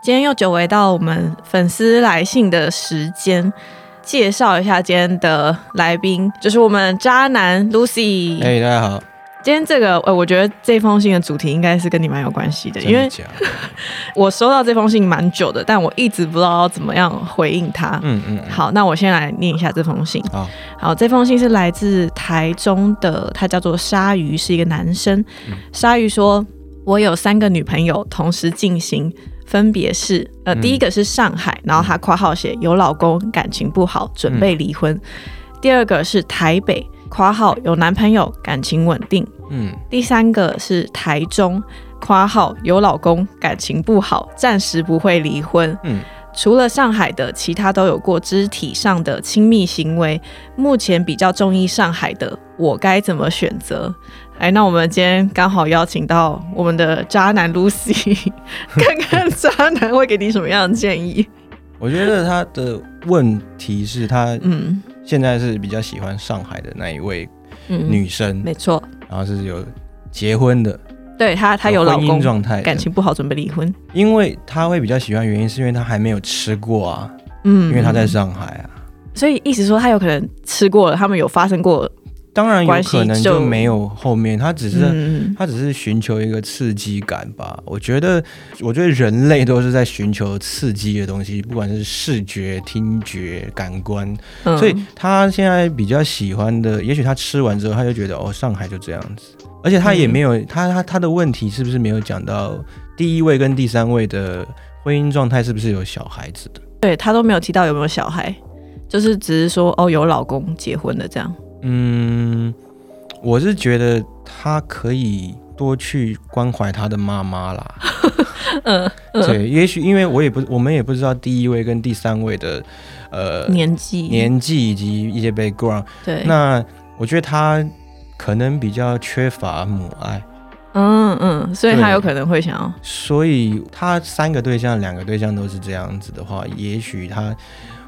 今天又久违到我们粉丝来信的时间，介绍一下今天的来宾，就是我们渣男 Lucy。哎、大家好，今天这个，呃，我觉得这封信的主题应该是跟你蛮有关系的，因为我收到这封信蛮久的，但我一直不知道要怎么样回应他。嗯嗯，嗯，好，那我先来念一下这封信。好，好，这封信是来自台中的，他叫做鲨鱼，是一个男生。鲨鱼说：“我有三个女朋友同时进行，分别是呃，嗯。第一个是上海，然后她括号写有老公，感情不好，准备离婚；第二个是台北，括号有男朋友，感情稳定；嗯。第三个是台中，括号有老公，感情不好，暂时不会离婚。嗯，除了上海的，其他都有过肢体上的亲密行为。目前比较中意上海的，我该怎么选择？哎，那我们今天刚好邀请到我们的渣男 Lucy，看看渣男会给你什么样的建议。我觉得他的问题是他嗯现在是比较喜欢上海的那一位嗯，女生，没错，然后是有结婚的，对她她有老婚姻公，状态，感情不好，准备离婚。因为他会比较喜欢，原因是因为他还没有吃过啊，嗯，因为他在上海啊。所以意思说他有可能吃过了，他们有发生过，当然有可能就就没有后面，他只是、嗯他只是寻求一个刺激感吧。我觉得，我觉得人类都是在寻求刺激的东西，不管是视觉、听觉、感官。嗯所以他现在比较喜欢的，也许他吃完之后，他就觉得哦，上海就这样子。而且他也没有，他他他的问题是不是没有讲到第一位跟第三位的婚姻状态是不是有小孩子的？对他都没有提到有没有小孩，就是只是说哦有老公结婚的这样。嗯，我是觉得他可以多去关怀他的妈妈啦。嗯嗯，对，也许因为我也不，我们也不知道第一位跟第三位的呃年纪。年纪以及一些 background。对，那我觉得他可能比较缺乏母爱，嗯嗯，所以他有可能会想要，所以他三个对象，两个对象都是这样子的话，也许他，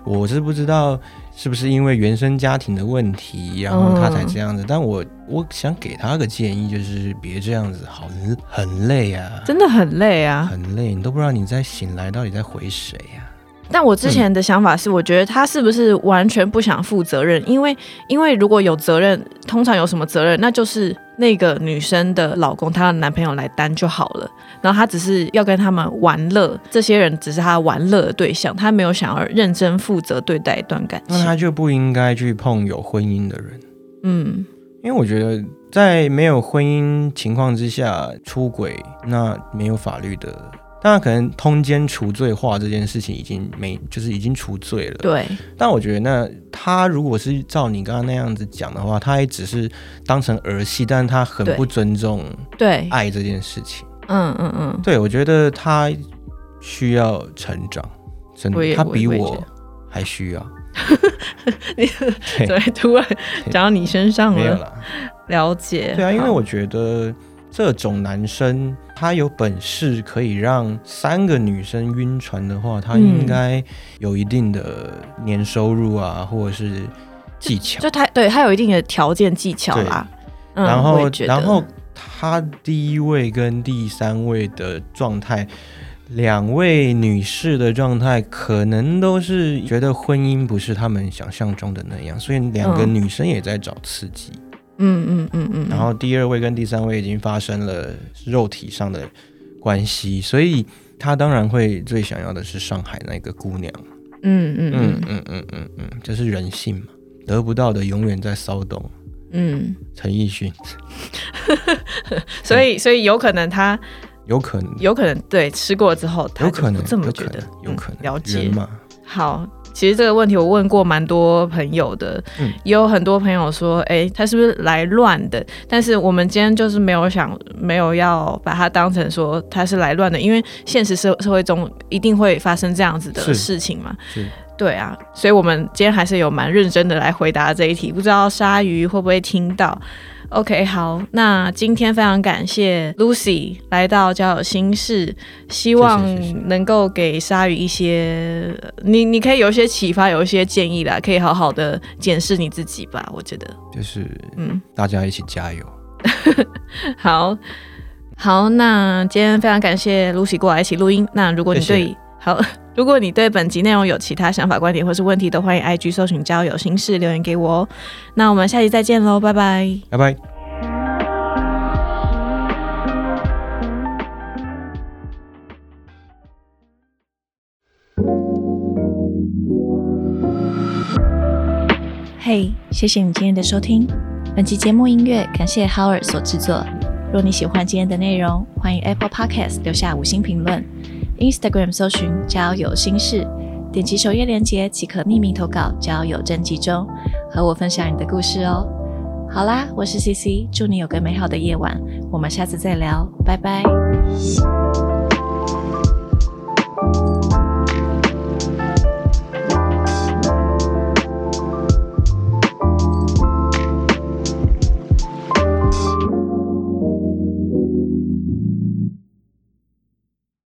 我是不知道是不是因为原生家庭的问题，然后他才这样子。但我我想给他个建议，就是别这样子，好很累啊，真的很累啊。很累，你都不知道你在醒来到底在回谁呀、但我之前的想法是，我觉得他是不是完全不想负责任？因为因为如果有责任，通常有什么责任，那就是那个女生的老公，她的男朋友来担就好了。然后她只是要跟他们玩乐，这些人只是她玩乐的对象，她没有想要认真负责对待一段感情。那她就不应该去碰有婚姻的人，嗯因为我觉得在没有婚姻情况之下出轨，那没有法律的。当然，可能通奸除罪化这件事情已经没，就是已经除罪了。对，但我觉得，那他如果是照你刚刚那样子讲的话，他也只是当成儿戏，但是他很不尊重对，爱这件事情。嗯嗯嗯，对我觉得他需要成长，真的，他比我还需要。你对怎么 突然讲到你身上了？没有啦。了解。对啊，因为我觉得这种男生他有本事可以让三个女生晕船的话，他嗯应该有一定的年收入啊，或者是技巧。就他对他有一定的条件技巧啦。嗯然后然后他第一位跟第三位的状态。两位女士的状态可能都是觉得婚姻不是他们想象中的那样，所以两个嗯女生也在找刺激。嗯嗯嗯嗯嗯，然后第二位跟第三位已经发生了肉体上的关系，所以他当然会最想要的是上海那个姑娘。嗯嗯嗯嗯嗯嗯嗯，这是人性嘛，得不到的永远在骚动。嗯，陈奕迅。所以所以有可能他有可能有可能对吃过之后，有可能这么觉得，有可能了解嘛？好。其实这个问题我问过蛮多朋友的，嗯也有很多朋友说，哎、他是不是来乱的？但是我们今天就是没有想，没有要把它当成说他是来乱的，因为现实社社会中一定会发生这样子的事情嘛。是对啊，所以我们今天还是有蛮认真的来回答这一题，不知道鲨鱼会不会听到？OK，好，那今天非常感谢 Lucy 来到交友心事，希望能够给鲨鱼一些，你你可以有一些启发，有一些建议啦，可以好好的检视你自己吧，我觉得，就是嗯，大家一起加油。好好，那今天非常感谢 Lucy 过来一起录音。那如果你对好，如果你对本集内容有其他想法、观点或是问题，都欢迎 IG 搜寻交友心事留言给我哦。那我们下期再见喽，拜拜。拜拜。嘿谢谢你今天的收听。本期节目音乐感谢 Howard 所制作。若你喜欢今天的内容，欢迎 Apple Podcast 留下五星评论，Instagram 搜寻“交友心事”，点击首页链接即可匿名投稿交友征集中，和我分享你的故事哦。好啦，我是 CC，祝你有个美好的夜晚，我们下次再聊，拜拜。